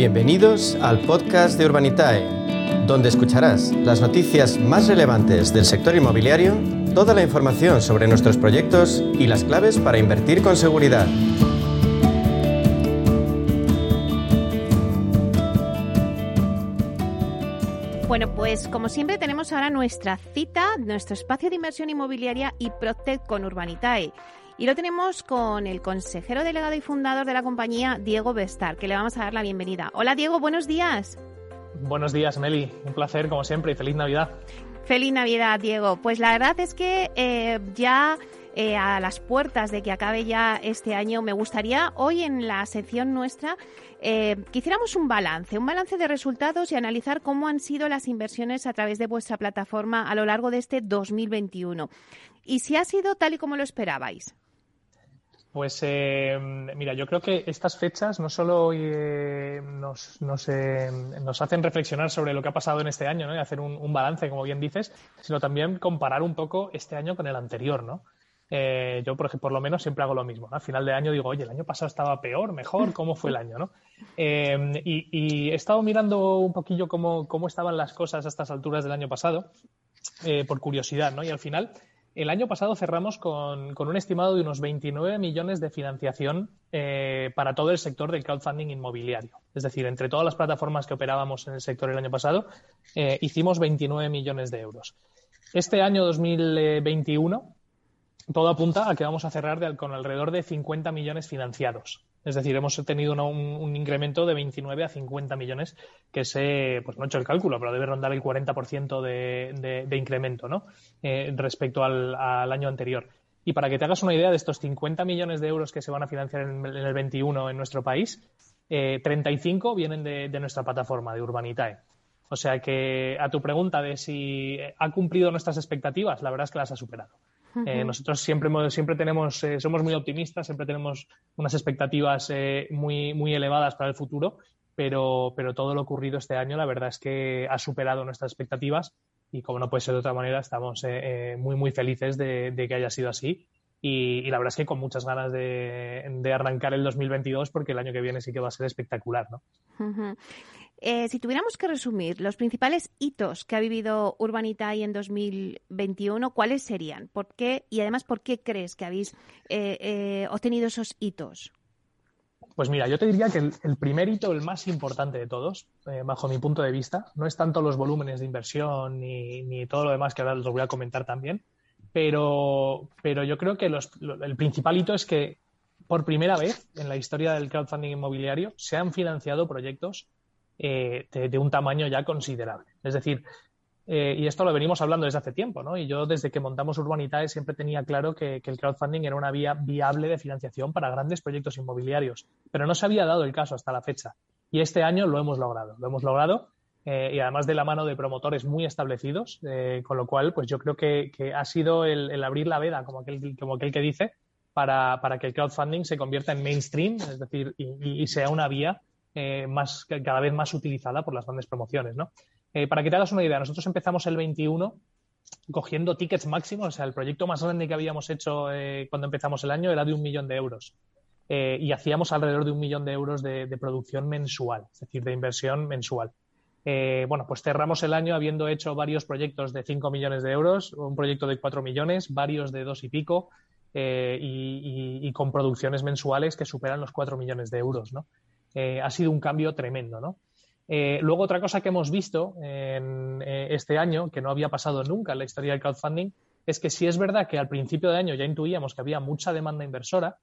Bienvenidos al podcast de Urbanitae, donde escucharás las noticias más relevantes del sector inmobiliario, toda la información sobre nuestros proyectos y las claves para invertir con seguridad. Bueno, pues como siempre tenemos ahora nuestra cita, nuestro espacio de inversión inmobiliaria y Protect con Urbanitae. Y lo tenemos con el consejero delegado y fundador de la compañía, Diego Bestar, que le vamos a dar la bienvenida. Hola Diego, buenos días. Buenos días, Meli. Un placer, como siempre, y feliz Navidad. Feliz Navidad, Diego. Pues la verdad es que eh, ya eh, a las puertas de que acabe ya este año, me gustaría hoy en la sección nuestra eh, que hiciéramos un balance, un balance de resultados y analizar cómo han sido las inversiones a través de vuestra plataforma a lo largo de este 2021. Y si ha sido tal y como lo esperabais. Pues eh, mira, yo creo que estas fechas no solo eh, nos, eh, nos, hacen reflexionar sobre lo que ha pasado en este año ¿no? y hacer un, balance, como bien dices, sino también comparar un poco este año con el anterior. ¿no? yo, por, por lo menos, siempre hago lo mismo. Al final de año digo, oye, el año pasado estaba peor, mejor, ¿cómo fue el año? ¿no? Y, he estado mirando un poquillo cómo, cómo, estaban las cosas a estas alturas del año pasado, por curiosidad, ¿no? y al final el año pasado cerramos con, un estimado de unos 29 millones de financiación eh, para todo el sector del crowdfunding inmobiliario. Es decir, entre todas las plataformas que operábamos en el sector el año pasado, eh, hicimos 29 millones de euros. Este año 2021, todo apunta a que vamos a cerrar con alrededor de 50 millones financiados. Es decir, hemos tenido un, incremento de 29 a 50 millones, que se, pues no he hecho el cálculo, pero debe rondar el 40% de, de, incremento, ¿no? Eh, respecto al, año anterior. Y para que te hagas una idea de estos 50 millones de euros que se van a financiar en, el 21 en nuestro país, 35 eh, vienen de, nuestra plataforma, de Urbanitae. O sea que a tu pregunta de si ha cumplido nuestras expectativas, la verdad es que las ha superado. Eh, nosotros siempre, siempre tenemos, eh, somos muy optimistas, siempre tenemos unas expectativas eh, muy, muy elevadas para el futuro, pero, pero todo lo ocurrido este año, la verdad es que ha superado nuestras expectativas y como no puede ser de otra manera, estamos muy, muy felices de, que haya sido así. Y, la verdad es que con muchas ganas de, de, arrancar el 2022 porque el año que viene sí que va a ser espectacular, ¿no? Eh, si tuviéramos que resumir los principales hitos que ha vivido Urbanitae en 2021, ¿cuáles serían? ¿Por qué? Y además, ¿por qué crees que habéis eh, eh, obtenido esos hitos? Pues mira, yo te diría que el, primer hito, el más importante de todos, bajo mi punto de vista, no es tanto los volúmenes de inversión ni, todo lo demás que ahora os voy a comentar también, pero, pero yo creo que el principal hito es que por primera vez en la historia del crowdfunding inmobiliario se han financiado proyectos eh, de, un tamaño ya considerable. Es decir, eh, y esto lo venimos hablando desde hace tiempo, ¿no? Y yo desde que montamos Urbanitae siempre tenía claro que, el crowdfunding era una vía viable de financiación para grandes proyectos inmobiliarios, pero no se había dado el caso hasta la fecha. Y este año lo hemos logrado, lo hemos logrado eh, y además de la mano de promotores muy establecidos, con lo cual, pues yo creo que, ha sido el, abrir la veda, como aquel, como aquel que dice, para, que el crowdfunding se convierta en mainstream, es decir, y sea una vía eh, más, cada vez más utilizada por las grandes promociones. ¿no? Eh, para que te hagas una idea, nosotros empezamos el 21 cogiendo tickets máximos, o sea, el proyecto más grande que habíamos hecho eh, cuando empezamos el año era de un millón de euros. y hacíamos alrededor de un millón de euros de, producción mensual, es decir, de inversión mensual. bueno, pues cerramos el año habiendo hecho varios proyectos de 5 millones de euros, un proyecto de 4 millones, varios de dos y pico, y, y, con producciones mensuales que superan los 4 millones de euros, ¿no? Eh, ha sido un cambio tremendo, ¿no? Eh, luego, otra cosa que hemos visto en eh, este año, que no había pasado nunca en la historia del crowdfunding, es que si es verdad que al principio de año ya intuíamos que había mucha demanda inversora,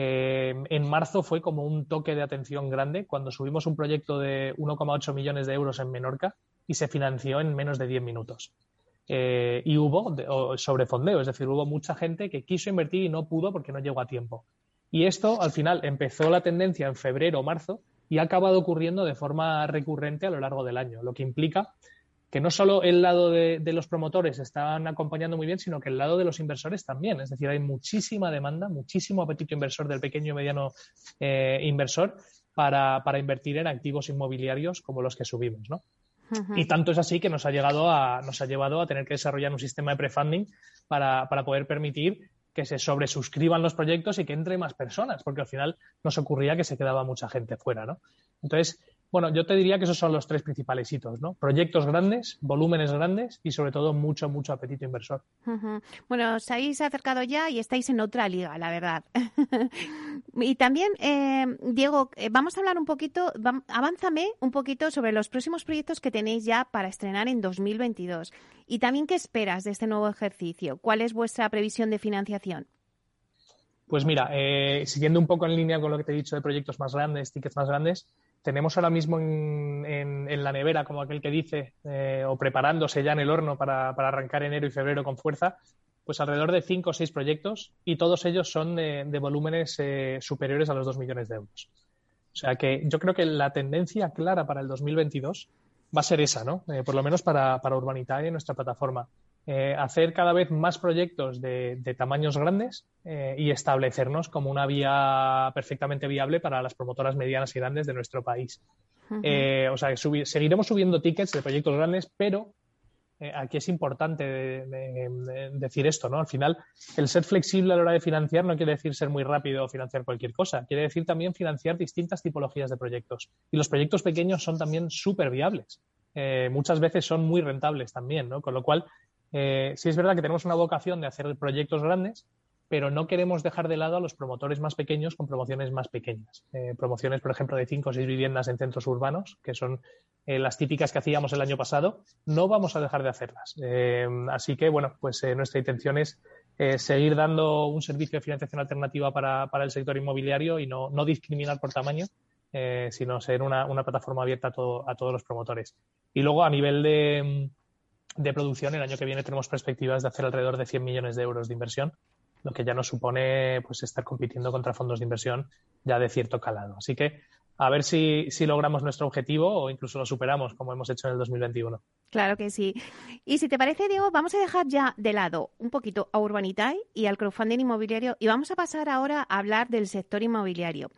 en marzo fue como un toque de atención grande cuando subimos un proyecto de 1,8 millones de euros en Menorca y se financió en menos de 10 minutos. y hubo sobrefondeo, es decir, hubo mucha gente que quiso invertir y no pudo porque no llegó a tiempo. Y esto, al final, empezó la tendencia en febrero o marzo y ha acabado ocurriendo de forma recurrente a lo largo del año, lo que implica que no solo el lado de, los promotores están acompañando muy bien, sino que el lado de los inversores también. Es decir, hay muchísima demanda, muchísimo apetito inversor del pequeño y mediano eh, inversor para, invertir en activos inmobiliarios como los que subimos, ¿no? Y tanto es así que nos ha, llegado a, nos ha llevado a tener que desarrollar un sistema de prefunding para, para poder permitir que se sobresuscriban los proyectos y que entre más personas, porque al final nos ocurría que se quedaba mucha gente fuera, ¿no? Entonces, Bueno, yo te diría que esos son los tres principales hitos, ¿no? Proyectos grandes, volúmenes grandes y sobre todo mucho, mucho apetito inversor. Bueno, os habéis acercado ya y estáis en otra liga, la verdad. y también, eh, Diego, eh, vamos a hablar un poquito, avánzame un poquito sobre los próximos proyectos que tenéis ya para estrenar en 2022. Y también, ¿qué esperas de este nuevo ejercicio? ¿Cuál es vuestra previsión de financiación? Pues mira, eh, siguiendo un poco en línea con lo que te he dicho de proyectos más grandes, tickets más grandes, tenemos ahora mismo en, la nevera, como aquel que dice, eh, o preparándose ya en el horno para, arrancar enero y febrero con fuerza, pues alrededor de cinco o seis proyectos y todos ellos son de, volúmenes eh, superiores a los dos millones de euros. O sea que yo creo que la tendencia clara para el 2022 va a ser esa, ¿no? por lo menos para, para Urbanitae, nuestra plataforma. Eh, hacer cada vez más proyectos de, tamaños grandes eh, y establecernos como una vía perfectamente viable para las promotoras medianas y grandes de nuestro país. Eh, o sea, seguiremos subiendo tickets de proyectos grandes, pero aquí es importante decir esto, ¿no? Al final, el ser flexible a la hora de financiar no quiere decir ser muy rápido o financiar cualquier cosa, quiere decir también financiar distintas tipologías de proyectos. Y los proyectos pequeños son también súper viables. muchas veces son muy rentables también, ¿no? Con lo cual, eh, sí es verdad que tenemos una vocación de hacer proyectos grandes, pero no queremos dejar de lado a los promotores más pequeños con promociones más pequeñas. Eh, promociones, por ejemplo, de cinco o seis viviendas en centros urbanos, que son eh, las típicas que hacíamos el año pasado, no vamos a dejar de hacerlas. así que, bueno, pues nuestra intención es seguir dando un servicio de financiación alternativa para, el sector inmobiliario y no, discriminar por tamaño, sino ser una, plataforma abierta a, a todos los promotores. Y luego, a nivel de de producción, el año que viene tenemos perspectivas de hacer alrededor de 100 millones de euros de inversión, lo que ya nos supone pues estar compitiendo contra fondos de inversión ya de cierto calado. Así que a ver si, si logramos nuestro objetivo o incluso lo superamos, como hemos hecho en el 2021. Claro que sí. Y si te parece, Diego, vamos a dejar ya de lado un poquito a Urbanitae y al crowdfunding inmobiliario y vamos a pasar ahora a hablar del sector inmobiliario.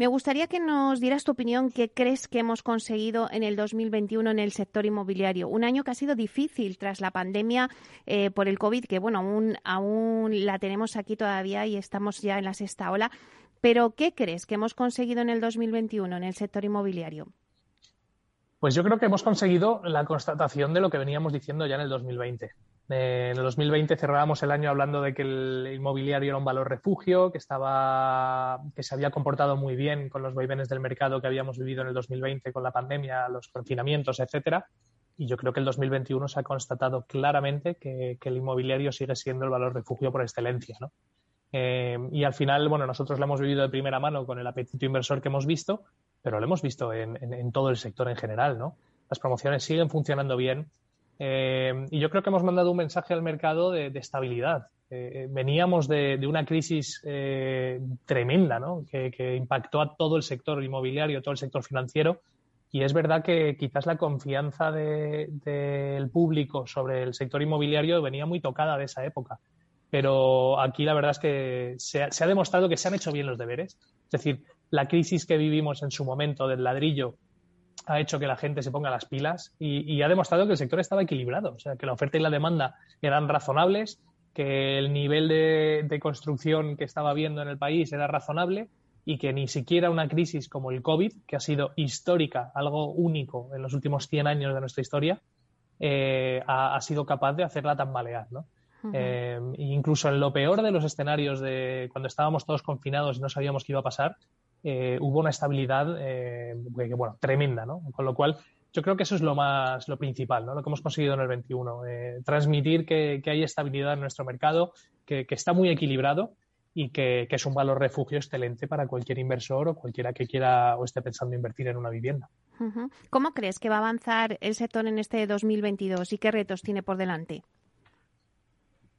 Me gustaría que nos dieras tu opinión, qué crees que hemos conseguido en el 2021 en el sector inmobiliario. Un año que ha sido difícil tras la pandemia eh, por el COVID, que bueno, aún, aún la tenemos aquí todavía y estamos ya en la sexta ola. Pero, ¿qué crees que hemos conseguido en el 2021 en el sector inmobiliario? Pues yo creo que hemos conseguido la constatación de lo que veníamos diciendo ya en el 2020. En el 2020 cerrábamos el año hablando de que el inmobiliario era un valor refugio, que estaba, que se había comportado muy bien con los vaivenes del mercado que habíamos vivido en el 2020 con la pandemia, los confinamientos, etcétera. Y yo creo que el 2021 se ha constatado claramente que, el inmobiliario sigue siendo el valor refugio por excelencia, ¿no? Eh, y al final, bueno, nosotros lo hemos vivido de primera mano con el apetito inversor que hemos visto, pero lo hemos visto en, en todo el sector en general, ¿no? Las promociones siguen funcionando bien, eh, y yo creo que hemos mandado un mensaje al mercado de, estabilidad. Eh, veníamos de, una crisis eh, tremenda, ¿no? que, impactó a todo el sector inmobiliario, todo el sector financiero. Y es verdad que quizás la confianza del público sobre el sector inmobiliario venía muy tocada de esa época. Pero aquí la verdad es que se ha demostrado que se han hecho bien los deberes. Es decir, la crisis que vivimos en su momento del ladrillo ha hecho que la gente se ponga las pilas y, ha demostrado que el sector estaba equilibrado, o sea, que la oferta y la demanda eran razonables, que el nivel de, construcción que estaba habiendo en el país era razonable y que ni siquiera una crisis como el COVID, que ha sido histórica, algo único en los últimos 100 años de nuestra historia, eh, ha, sido capaz de hacerla tambalear, ¿no? Eh, incluso en lo peor de los escenarios de cuando estábamos todos confinados y no sabíamos qué iba a pasar, eh, hubo una estabilidad eh, bueno, tremenda, ¿no? Con lo cual, yo creo que eso es lo más, lo principal, ¿no? Lo que hemos conseguido en el 21. Eh, transmitir que, hay estabilidad en nuestro mercado, que, está muy equilibrado y que, es un valor refugio excelente para cualquier inversor o cualquiera que quiera o esté pensando invertir en una vivienda. ¿Cómo crees que va a avanzar el sector en este 2022 y qué retos tiene por delante?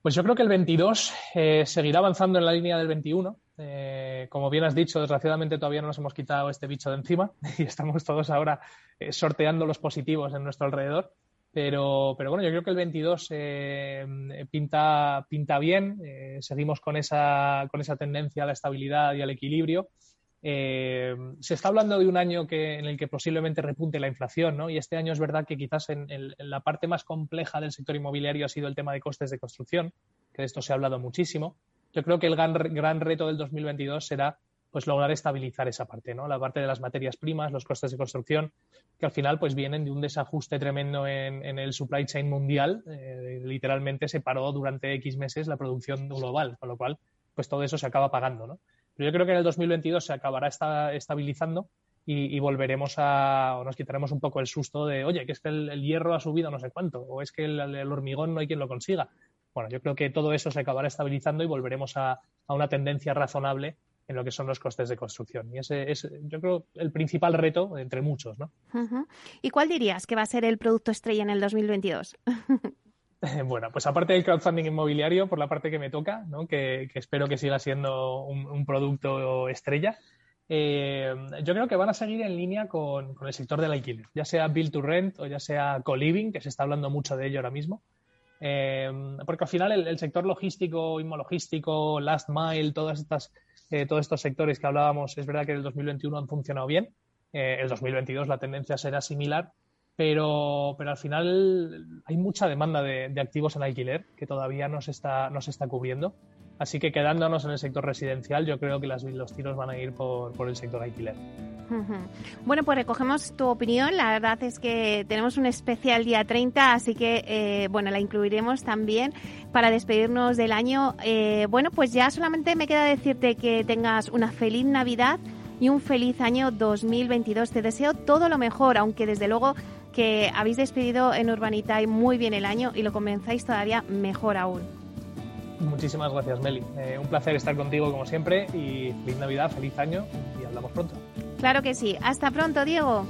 Pues yo creo que el 22 seguirá avanzando en la línea del 21. Eh, como bien has dicho, desgraciadamente todavía no nos hemos quitado este bicho de encima y estamos todos ahora eh, sorteando los positivos en nuestro alrededor. Pero, pero bueno, yo creo que el 22 eh, pinta, pinta bien. seguimos con esa, con esa tendencia a la estabilidad y al equilibrio. se está hablando de un año que, en el que posiblemente repunte la inflación, ¿no? Y este año es verdad que quizás en, en, la parte más compleja del sector inmobiliario ha sido el tema de costes de construcción, que de esto se ha hablado muchísimo. Yo creo que el gran, gran reto del 2022 será pues lograr estabilizar esa parte, ¿no? La parte de las materias primas, los costes de construcción, que al final pues vienen de un desajuste tremendo en, el supply chain mundial. Eh, literalmente se paró durante X meses la producción global, con lo cual pues todo eso se acaba pagando, ¿no? Pero yo creo que en el 2022 se acabará estabilizando y, volveremos a, o nos quitaremos un poco el susto de, oye, que es que el, hierro ha subido no sé cuánto, o es que el, hormigón no hay quien lo consiga. Bueno, yo creo que todo eso se acabará estabilizando y volveremos a, una tendencia razonable en lo que son los costes de construcción. Y ese es, yo creo, el principal reto entre muchos, ¿no? ¿Y cuál dirías que va a ser el producto estrella en el 2022? Bueno, pues aparte del crowdfunding inmobiliario, por la parte que me toca, ¿no? que, espero que siga siendo un producto estrella, eh, yo creo que van a seguir en línea con, el sector del alquiler, ya sea build to rent o ya sea co-living, que se está hablando mucho de ello ahora mismo. Eh, porque al final el, sector logístico, inmologístico, last mile, todas estas, eh, todos estos sectores que hablábamos, es verdad que en el 2021 han funcionado bien. el 2022 la tendencia será similar, pero, pero al final hay mucha demanda de, activos en alquiler que todavía no se está, no se está cubriendo. Así que quedándonos en el sector residencial, yo creo que las, los tiros van a ir por, el sector alquiler. Bueno, pues recogemos tu opinión. La verdad es que tenemos un especial día 30, así que eh, bueno, la incluiremos también para despedirnos del año. Eh, bueno, pues ya solamente me queda decirte que tengas una feliz Navidad y un feliz año 2022. Te deseo todo lo mejor, aunque desde luego que habéis despedido en Urbanita muy bien el año y lo comenzáis todavía mejor aún. Muchísimas gracias, Meli. Eh, un placer estar contigo como siempre y feliz Navidad, feliz año y hablamos pronto. Claro que sí. Hasta pronto, Diego.